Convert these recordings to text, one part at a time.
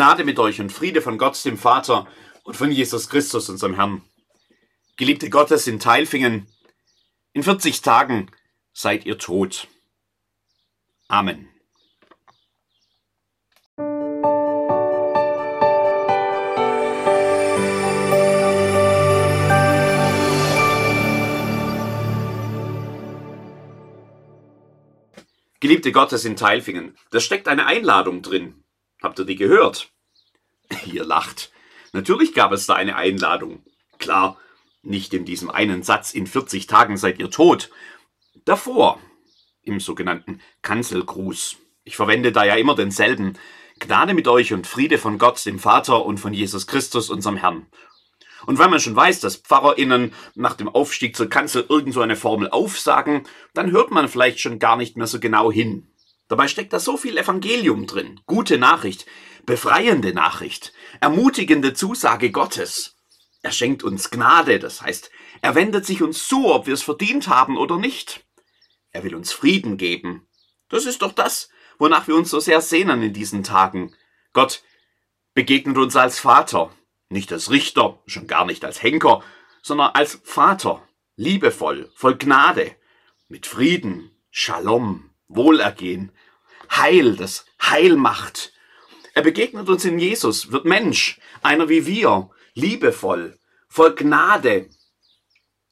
Gnade mit euch und Friede von Gott, dem Vater und von Jesus Christus, unserem Herrn. Geliebte Gottes in Teilfingen, in 40 Tagen seid ihr tot. Amen. Geliebte Gottes in Teilfingen, da steckt eine Einladung drin. Habt ihr die gehört? Ihr lacht. Natürlich gab es da eine Einladung. Klar, nicht in diesem einen Satz, in 40 Tagen seid ihr tot. Davor, im sogenannten Kanzelgruß. Ich verwende da ja immer denselben. Gnade mit euch und Friede von Gott, dem Vater und von Jesus Christus, unserem Herrn. Und wenn man schon weiß, dass PfarrerInnen nach dem Aufstieg zur Kanzel irgend so eine Formel aufsagen, dann hört man vielleicht schon gar nicht mehr so genau hin. Dabei steckt da so viel Evangelium drin, gute Nachricht, befreiende Nachricht, ermutigende Zusage Gottes. Er schenkt uns Gnade, das heißt, er wendet sich uns zu, ob wir es verdient haben oder nicht. Er will uns Frieden geben. Das ist doch das, wonach wir uns so sehr sehnen in diesen Tagen. Gott begegnet uns als Vater, nicht als Richter, schon gar nicht als Henker, sondern als Vater, liebevoll, voll Gnade, mit Frieden, Shalom, Wohlergehen, Heil, das Heil macht. Er begegnet uns in Jesus, wird Mensch, einer wie wir, liebevoll, voll Gnade.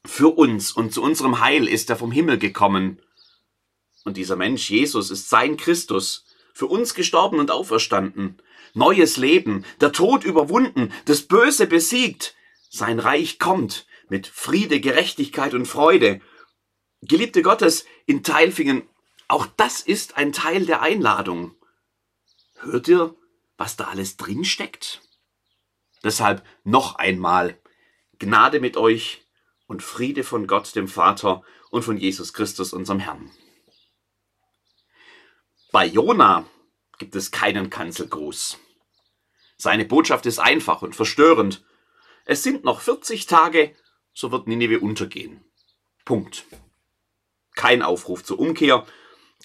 Für uns und zu unserem Heil ist er vom Himmel gekommen. Und dieser Mensch, Jesus, ist sein Christus, für uns gestorben und auferstanden. Neues Leben, der Tod überwunden, das Böse besiegt. Sein Reich kommt mit Friede, Gerechtigkeit und Freude. Geliebte Gottes, in Teilfingen auch das ist ein Teil der Einladung. Hört ihr, was da alles drin steckt? Deshalb noch einmal Gnade mit euch und Friede von Gott, dem Vater und von Jesus Christus, unserem Herrn. Bei Jona gibt es keinen Kanzelgruß. Seine Botschaft ist einfach und verstörend. Es sind noch 40 Tage, so wird Nineveh untergehen. Punkt. Kein Aufruf zur Umkehr,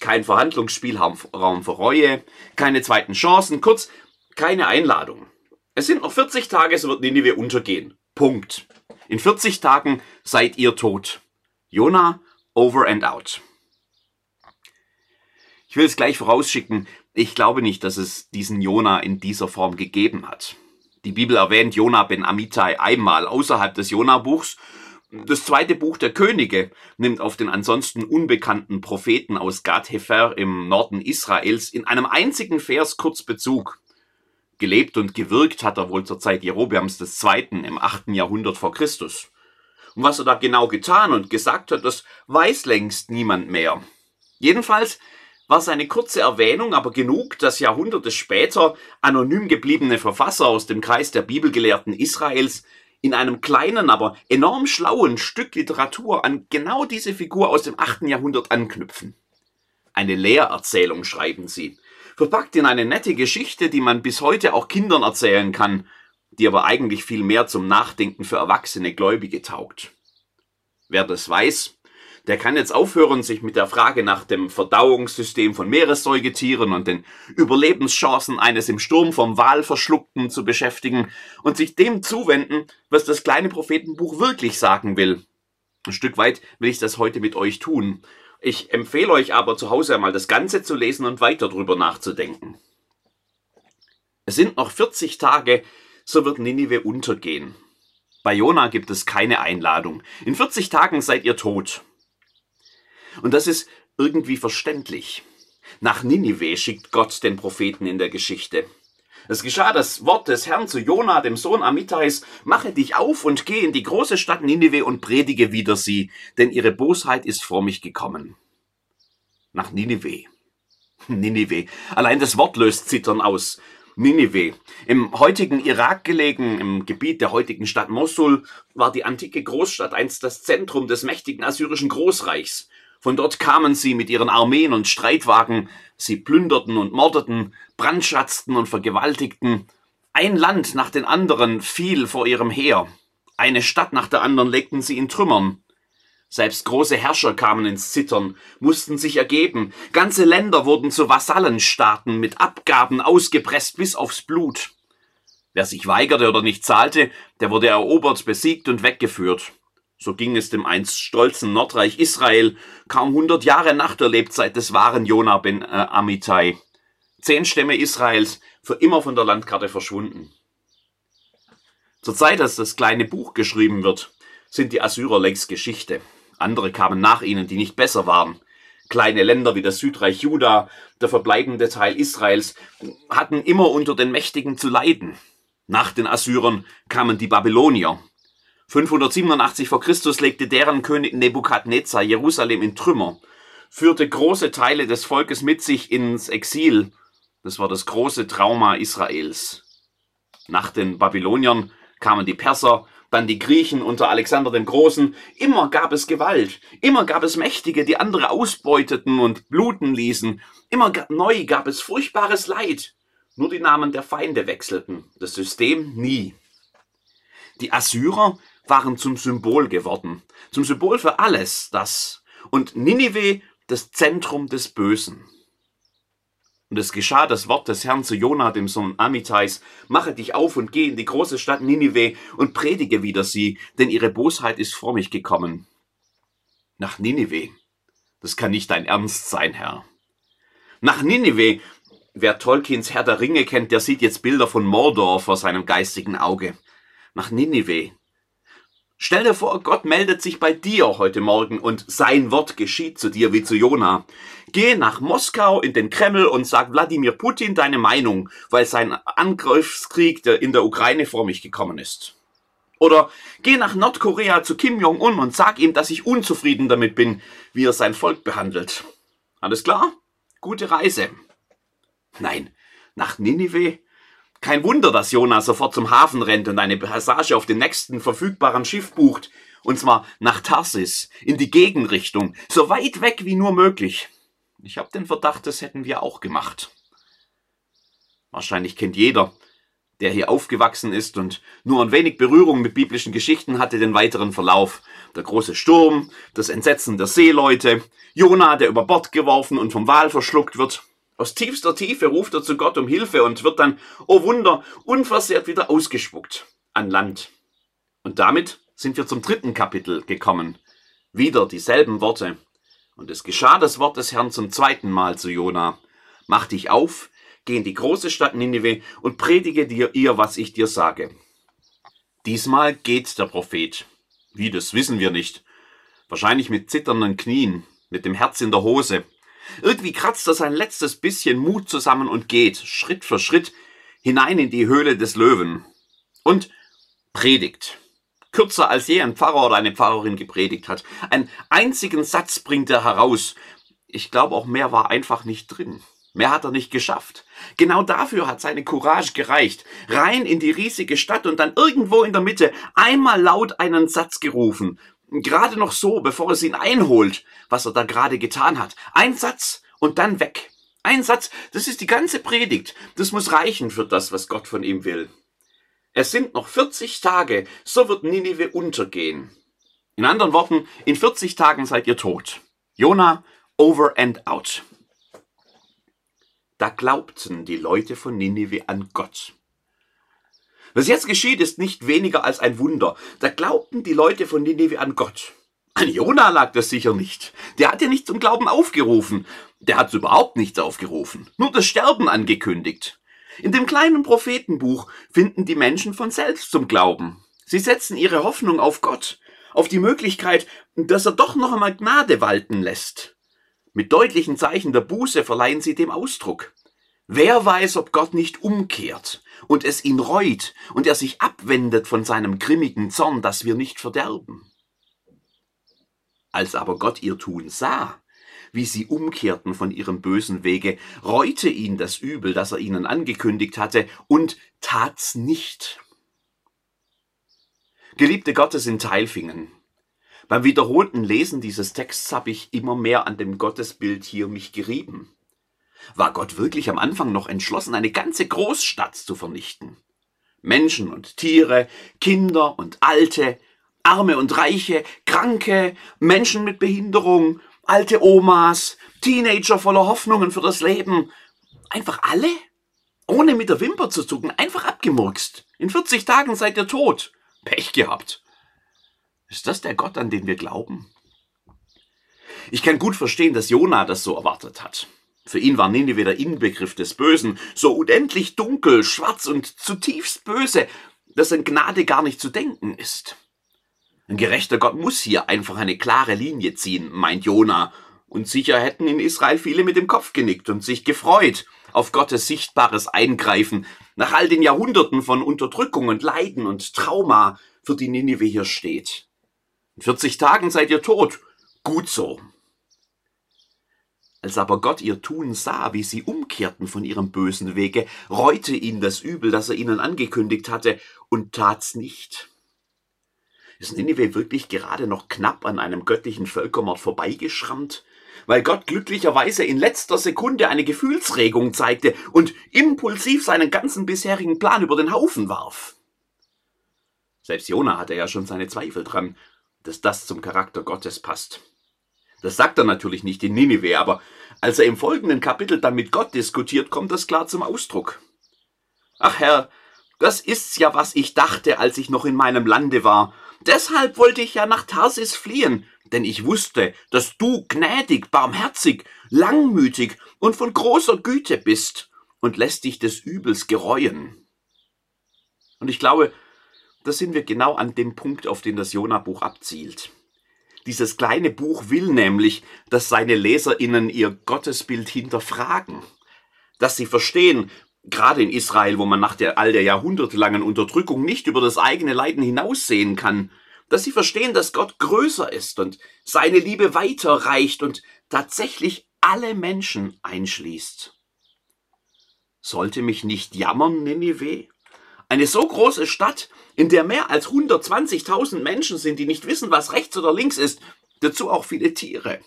kein Verhandlungsspielraum für Reue, keine zweiten Chancen, kurz keine Einladung. Es sind noch 40 Tage, so wird Ninive untergehen. Punkt. In 40 Tagen seid ihr tot. Jona, over and out. Ich will es gleich vorausschicken, ich glaube nicht, dass es diesen Jona in dieser Form gegeben hat. Die Bibel erwähnt Jona ben Amittai einmal außerhalb des Jona-Buchs das zweite Buch der Könige nimmt auf den ansonsten unbekannten Propheten aus Gad Hefer im Norden Israels in einem einzigen Vers kurz Bezug. Gelebt und gewirkt hat er wohl zur Zeit Jerobeams II. im 8. Jahrhundert vor Christus. Und was er da genau getan und gesagt hat, das weiß längst niemand mehr. Jedenfalls war seine kurze Erwähnung aber genug, dass Jahrhunderte später anonym gebliebene Verfasser aus dem Kreis der Bibelgelehrten Israels in einem kleinen, aber enorm schlauen Stück Literatur an genau diese Figur aus dem 8. Jahrhundert anknüpfen. Eine Lehrerzählung schreiben sie, verpackt in eine nette Geschichte, die man bis heute auch Kindern erzählen kann, die aber eigentlich viel mehr zum Nachdenken für erwachsene Gläubige taugt. Wer das weiß, der kann jetzt aufhören, sich mit der Frage nach dem Verdauungssystem von Meeressäugetieren und den Überlebenschancen eines im Sturm vom Wal verschluckten zu beschäftigen und sich dem zuwenden, was das kleine Prophetenbuch wirklich sagen will. Ein Stück weit will ich das heute mit euch tun. Ich empfehle euch aber zu Hause einmal das Ganze zu lesen und weiter drüber nachzudenken. Es sind noch 40 Tage, so wird Ninive untergehen. Bei Jona gibt es keine Einladung. In 40 Tagen seid ihr tot. Und das ist irgendwie verständlich. Nach Ninive schickt Gott den Propheten in der Geschichte. Es geschah das Wort des Herrn zu Jona, dem Sohn Amittais, mache dich auf und geh in die große Stadt Ninive und predige wider sie, denn ihre Bosheit ist vor mich gekommen. Nach Ninive. Ninive. Allein das Wort löst Zittern aus. Ninive. Im heutigen Irak gelegen, im Gebiet der heutigen Stadt Mosul, war die antike Großstadt einst das Zentrum des mächtigen assyrischen Großreichs. Von dort kamen sie mit ihren Armeen und Streitwagen, sie plünderten und mordeten, brandschatzten und vergewaltigten. Ein Land nach den anderen fiel vor ihrem Heer. Eine Stadt nach der anderen legten sie in Trümmern. Selbst große Herrscher kamen ins Zittern, mussten sich ergeben. Ganze Länder wurden zu Vasallenstaaten mit Abgaben ausgepresst bis aufs Blut. Wer sich weigerte oder nicht zahlte, der wurde erobert, besiegt und weggeführt. So ging es dem einst stolzen Nordreich Israel kaum hundert Jahre nach der Lebzeit des wahren Jonah ben äh, Amittai. Zehn Stämme Israels für immer von der Landkarte verschwunden. Zur Zeit, als das kleine Buch geschrieben wird, sind die Assyrer längst Geschichte. Andere kamen nach ihnen, die nicht besser waren. Kleine Länder wie das Südreich Juda, der verbleibende Teil Israels, hatten immer unter den Mächtigen zu leiden. Nach den Assyrern kamen die Babylonier. 587 vor Christus legte deren König Nebukadnezar Jerusalem in Trümmer, führte große Teile des Volkes mit sich ins Exil. Das war das große Trauma Israels. Nach den Babyloniern kamen die Perser, dann die Griechen unter Alexander dem Großen. Immer gab es Gewalt, immer gab es Mächtige, die andere ausbeuteten und bluten ließen. Immer neu gab es furchtbares Leid. Nur die Namen der Feinde wechselten, das System nie. Die Assyrer waren zum Symbol geworden, zum Symbol für alles das. Und Ninive das Zentrum des Bösen. Und es geschah das Wort des Herrn zu Jona, dem Sohn Amitais, mache dich auf und geh in die große Stadt Ninive und predige wieder sie, denn ihre Bosheit ist vor mich gekommen. Nach Ninive. Das kann nicht dein Ernst sein, Herr. Nach Ninive. Wer Tolkiens Herr der Ringe kennt, der sieht jetzt Bilder von Mordor vor seinem geistigen Auge. Nach Ninive. Stell dir vor, Gott meldet sich bei dir heute Morgen und sein Wort geschieht zu dir wie zu Jona. Geh nach Moskau in den Kreml und sag Wladimir Putin deine Meinung, weil sein Angriffskrieg in der Ukraine vor mich gekommen ist. Oder geh nach Nordkorea zu Kim Jong-un und sag ihm, dass ich unzufrieden damit bin, wie er sein Volk behandelt. Alles klar? Gute Reise. Nein, nach Ninive kein Wunder, dass Jona sofort zum Hafen rennt und eine Passage auf den nächsten verfügbaren Schiff bucht. Und zwar nach Tarsis, in die Gegenrichtung, so weit weg wie nur möglich. Ich habe den Verdacht, das hätten wir auch gemacht. Wahrscheinlich kennt jeder, der hier aufgewachsen ist und nur ein wenig Berührung mit biblischen Geschichten hatte, den weiteren Verlauf. Der große Sturm, das Entsetzen der Seeleute, Jona, der über Bord geworfen und vom Wal verschluckt wird, aus tiefster Tiefe ruft er zu Gott um Hilfe und wird dann, oh Wunder, unversehrt wieder ausgespuckt an Land. Und damit sind wir zum dritten Kapitel gekommen. Wieder dieselben Worte. Und es geschah das Wort des Herrn zum zweiten Mal zu Jona. Mach dich auf, geh in die große Stadt Ninive und predige dir ihr, was ich dir sage. Diesmal geht der Prophet. Wie, das wissen wir nicht. Wahrscheinlich mit zitternden Knien, mit dem Herz in der Hose, irgendwie kratzt er sein letztes bisschen Mut zusammen und geht Schritt für Schritt hinein in die Höhle des Löwen und predigt. Kürzer als je ein Pfarrer oder eine Pfarrerin gepredigt hat. Einen einzigen Satz bringt er heraus. Ich glaube, auch mehr war einfach nicht drin. Mehr hat er nicht geschafft. Genau dafür hat seine Courage gereicht. Rein in die riesige Stadt und dann irgendwo in der Mitte einmal laut einen Satz gerufen gerade noch so, bevor es ihn einholt, was er da gerade getan hat. Ein Satz und dann weg. Ein Satz, das ist die ganze Predigt. Das muss reichen für das, was Gott von ihm will. Es sind noch 40 Tage, so wird Ninive untergehen. In anderen Worten, in 40 Tagen seid ihr tot. Jona, over and out. Da glaubten die Leute von Ninive an Gott. Was jetzt geschieht, ist nicht weniger als ein Wunder. Da glaubten die Leute von Nineveh an Gott. An Jona lag das sicher nicht. Der hat ja nicht zum Glauben aufgerufen. Der hat überhaupt nichts aufgerufen. Nur das Sterben angekündigt. In dem kleinen Prophetenbuch finden die Menschen von selbst zum Glauben. Sie setzen ihre Hoffnung auf Gott, auf die Möglichkeit, dass er doch noch einmal Gnade walten lässt. Mit deutlichen Zeichen der Buße verleihen sie dem Ausdruck. Wer weiß, ob Gott nicht umkehrt und es ihn reut und er sich abwendet von seinem grimmigen Zorn, dass wir nicht verderben. Als aber Gott ihr Tun sah, wie sie umkehrten von ihrem bösen Wege, reute ihn das Übel, das er ihnen angekündigt hatte, und tat's nicht. Geliebte Gottes in Teilfingen, beim wiederholten Lesen dieses Texts habe ich immer mehr an dem Gottesbild hier mich gerieben. War Gott wirklich am Anfang noch entschlossen, eine ganze Großstadt zu vernichten? Menschen und Tiere, Kinder und Alte, Arme und Reiche, Kranke, Menschen mit Behinderung, alte Omas, Teenager voller Hoffnungen für das Leben. Einfach alle? Ohne mit der Wimper zu zucken, einfach abgemurkst. In 40 Tagen seid ihr tot. Pech gehabt. Ist das der Gott, an den wir glauben? Ich kann gut verstehen, dass Jona das so erwartet hat. Für ihn war Nineveh der Inbegriff des Bösen, so unendlich dunkel, schwarz und zutiefst böse, dass an Gnade gar nicht zu denken ist. Ein gerechter Gott muss hier einfach eine klare Linie ziehen, meint Jona, und sicher hätten in Israel viele mit dem Kopf genickt und sich gefreut auf Gottes sichtbares Eingreifen nach all den Jahrhunderten von Unterdrückung und Leiden und Trauma, für die Nineveh hier steht. In 40 Tagen seid ihr tot. Gut so. Als aber Gott ihr Tun sah, wie sie umkehrten von ihrem bösen Wege, reute ihn das Übel, das er ihnen angekündigt hatte, und tat's nicht. Ist Nineveh wirklich gerade noch knapp an einem göttlichen Völkermord vorbeigeschrammt? Weil Gott glücklicherweise in letzter Sekunde eine Gefühlsregung zeigte und impulsiv seinen ganzen bisherigen Plan über den Haufen warf. Selbst Jona hatte ja schon seine Zweifel dran, dass das zum Charakter Gottes passt. Das sagt er natürlich nicht in Ninive, aber als er im folgenden Kapitel dann mit Gott diskutiert, kommt das klar zum Ausdruck. Ach Herr, das ist's ja, was ich dachte, als ich noch in meinem Lande war. Deshalb wollte ich ja nach Tarsis fliehen, denn ich wusste, dass du gnädig, barmherzig, langmütig und von großer Güte bist und lässt dich des Übels gereuen. Und ich glaube, da sind wir genau an dem Punkt, auf den das Jona-Buch abzielt. Dieses kleine Buch will nämlich, dass seine Leserinnen ihr Gottesbild hinterfragen, dass sie verstehen, gerade in Israel, wo man nach der all der jahrhundertelangen Unterdrückung nicht über das eigene Leiden hinaussehen kann, dass sie verstehen, dass Gott größer ist und seine Liebe weiterreicht und tatsächlich alle Menschen einschließt. Sollte mich nicht jammern, Ninive? Eine so große Stadt, in der mehr als 120.000 Menschen sind, die nicht wissen, was rechts oder links ist, dazu auch viele Tiere.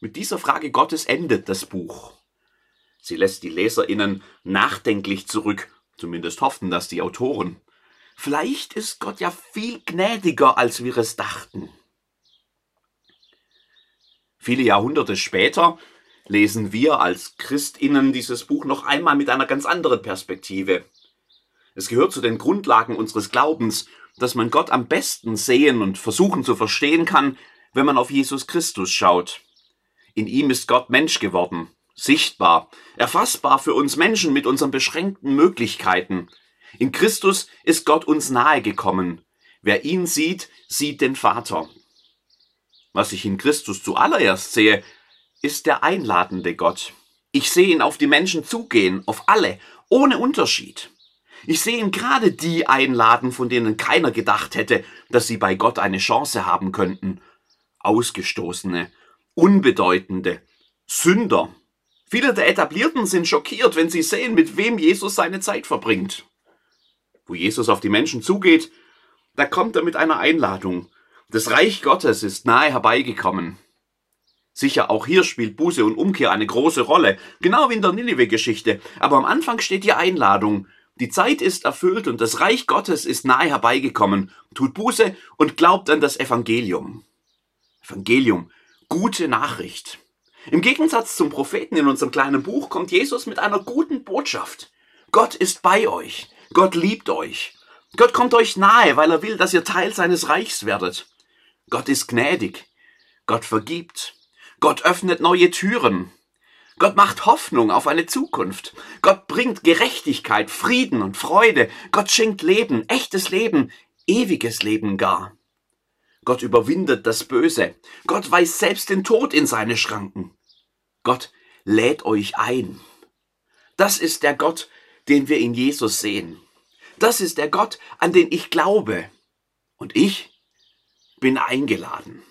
Mit dieser Frage Gottes endet das Buch. Sie lässt die Leserinnen nachdenklich zurück, zumindest hofften das die Autoren. Vielleicht ist Gott ja viel gnädiger, als wir es dachten. Viele Jahrhunderte später lesen wir als Christinnen dieses Buch noch einmal mit einer ganz anderen Perspektive. Es gehört zu den Grundlagen unseres Glaubens, dass man Gott am besten sehen und versuchen zu verstehen kann, wenn man auf Jesus Christus schaut. In ihm ist Gott Mensch geworden, sichtbar, erfassbar für uns Menschen mit unseren beschränkten Möglichkeiten. In Christus ist Gott uns nahe gekommen. Wer ihn sieht, sieht den Vater. Was ich in Christus zuallererst sehe, ist der einladende Gott. Ich sehe ihn auf die Menschen zugehen, auf alle, ohne Unterschied. Ich sehe ihn gerade die einladen, von denen keiner gedacht hätte, dass sie bei Gott eine Chance haben könnten. Ausgestoßene, Unbedeutende, Sünder. Viele der Etablierten sind schockiert, wenn sie sehen, mit wem Jesus seine Zeit verbringt. Wo Jesus auf die Menschen zugeht, da kommt er mit einer Einladung. Das Reich Gottes ist nahe herbeigekommen. Sicher, auch hier spielt Buße und Umkehr eine große Rolle, genau wie in der Ninive-Geschichte. Aber am Anfang steht die Einladung. Die Zeit ist erfüllt und das Reich Gottes ist nahe herbeigekommen. Tut Buße und glaubt an das Evangelium. Evangelium, gute Nachricht. Im Gegensatz zum Propheten in unserem kleinen Buch kommt Jesus mit einer guten Botschaft. Gott ist bei euch. Gott liebt euch. Gott kommt euch nahe, weil er will, dass ihr Teil seines Reichs werdet. Gott ist gnädig. Gott vergibt. Gott öffnet neue Türen. Gott macht Hoffnung auf eine Zukunft. Gott bringt Gerechtigkeit, Frieden und Freude. Gott schenkt Leben, echtes Leben, ewiges Leben gar. Gott überwindet das Böse. Gott weist selbst den Tod in seine Schranken. Gott lädt euch ein. Das ist der Gott, den wir in Jesus sehen. Das ist der Gott, an den ich glaube. Und ich bin eingeladen.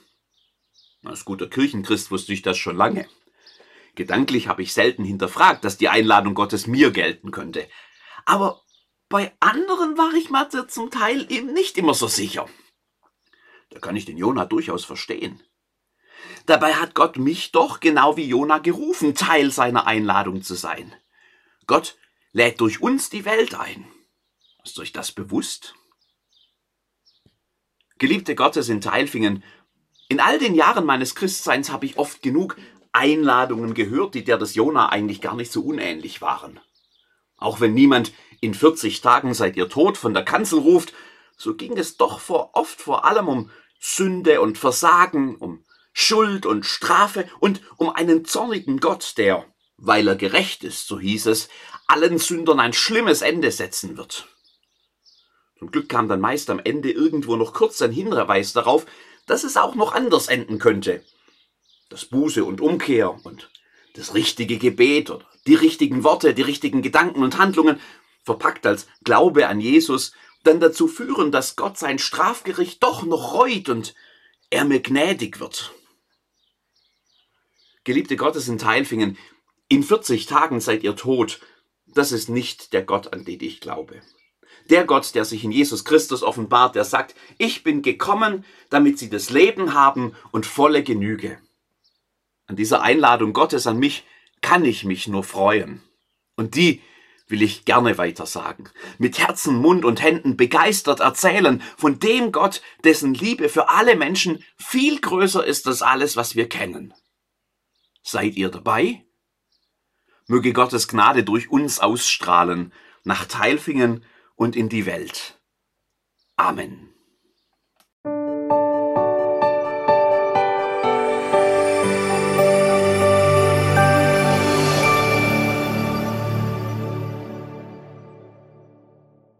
Als guter Kirchenchrist wusste ich das schon lange. Gedanklich habe ich selten hinterfragt, dass die Einladung Gottes mir gelten könnte. Aber bei anderen war ich mir zum Teil eben nicht immer so sicher. Da kann ich den Jona durchaus verstehen. Dabei hat Gott mich doch genau wie Jona gerufen, Teil seiner Einladung zu sein. Gott lädt durch uns die Welt ein. Ist euch das bewusst? Geliebte Gottes in Teilfingen, in all den Jahren meines Christseins habe ich oft genug Einladungen gehört, die der des Jona eigentlich gar nicht so unähnlich waren. Auch wenn niemand in 40 Tagen seid ihr tot von der Kanzel ruft, so ging es doch vor, oft vor allem um Sünde und Versagen, um Schuld und Strafe und um einen zornigen Gott, der, weil er gerecht ist, so hieß es, allen Sündern ein schlimmes Ende setzen wird. Zum Glück kam dann meist am Ende irgendwo noch kurz ein Hinweis darauf, dass es auch noch anders enden könnte. Das Buße und Umkehr und das richtige Gebet oder die richtigen Worte, die richtigen Gedanken und Handlungen, verpackt als Glaube an Jesus, dann dazu führen, dass Gott sein Strafgericht doch noch reut und er mir gnädig wird. Geliebte Gottes in Teilfingen, in 40 Tagen seid ihr tot. Das ist nicht der Gott, an den ich glaube. Der Gott, der sich in Jesus Christus offenbart, der sagt, ich bin gekommen, damit sie das Leben haben und volle Genüge. An dieser Einladung Gottes an mich kann ich mich nur freuen. Und die will ich gerne weiter sagen. Mit Herzen, Mund und Händen begeistert erzählen von dem Gott, dessen Liebe für alle Menschen viel größer ist als alles, was wir kennen. Seid ihr dabei? Möge Gottes Gnade durch uns ausstrahlen, nach Teilfingen und in die Welt. Amen.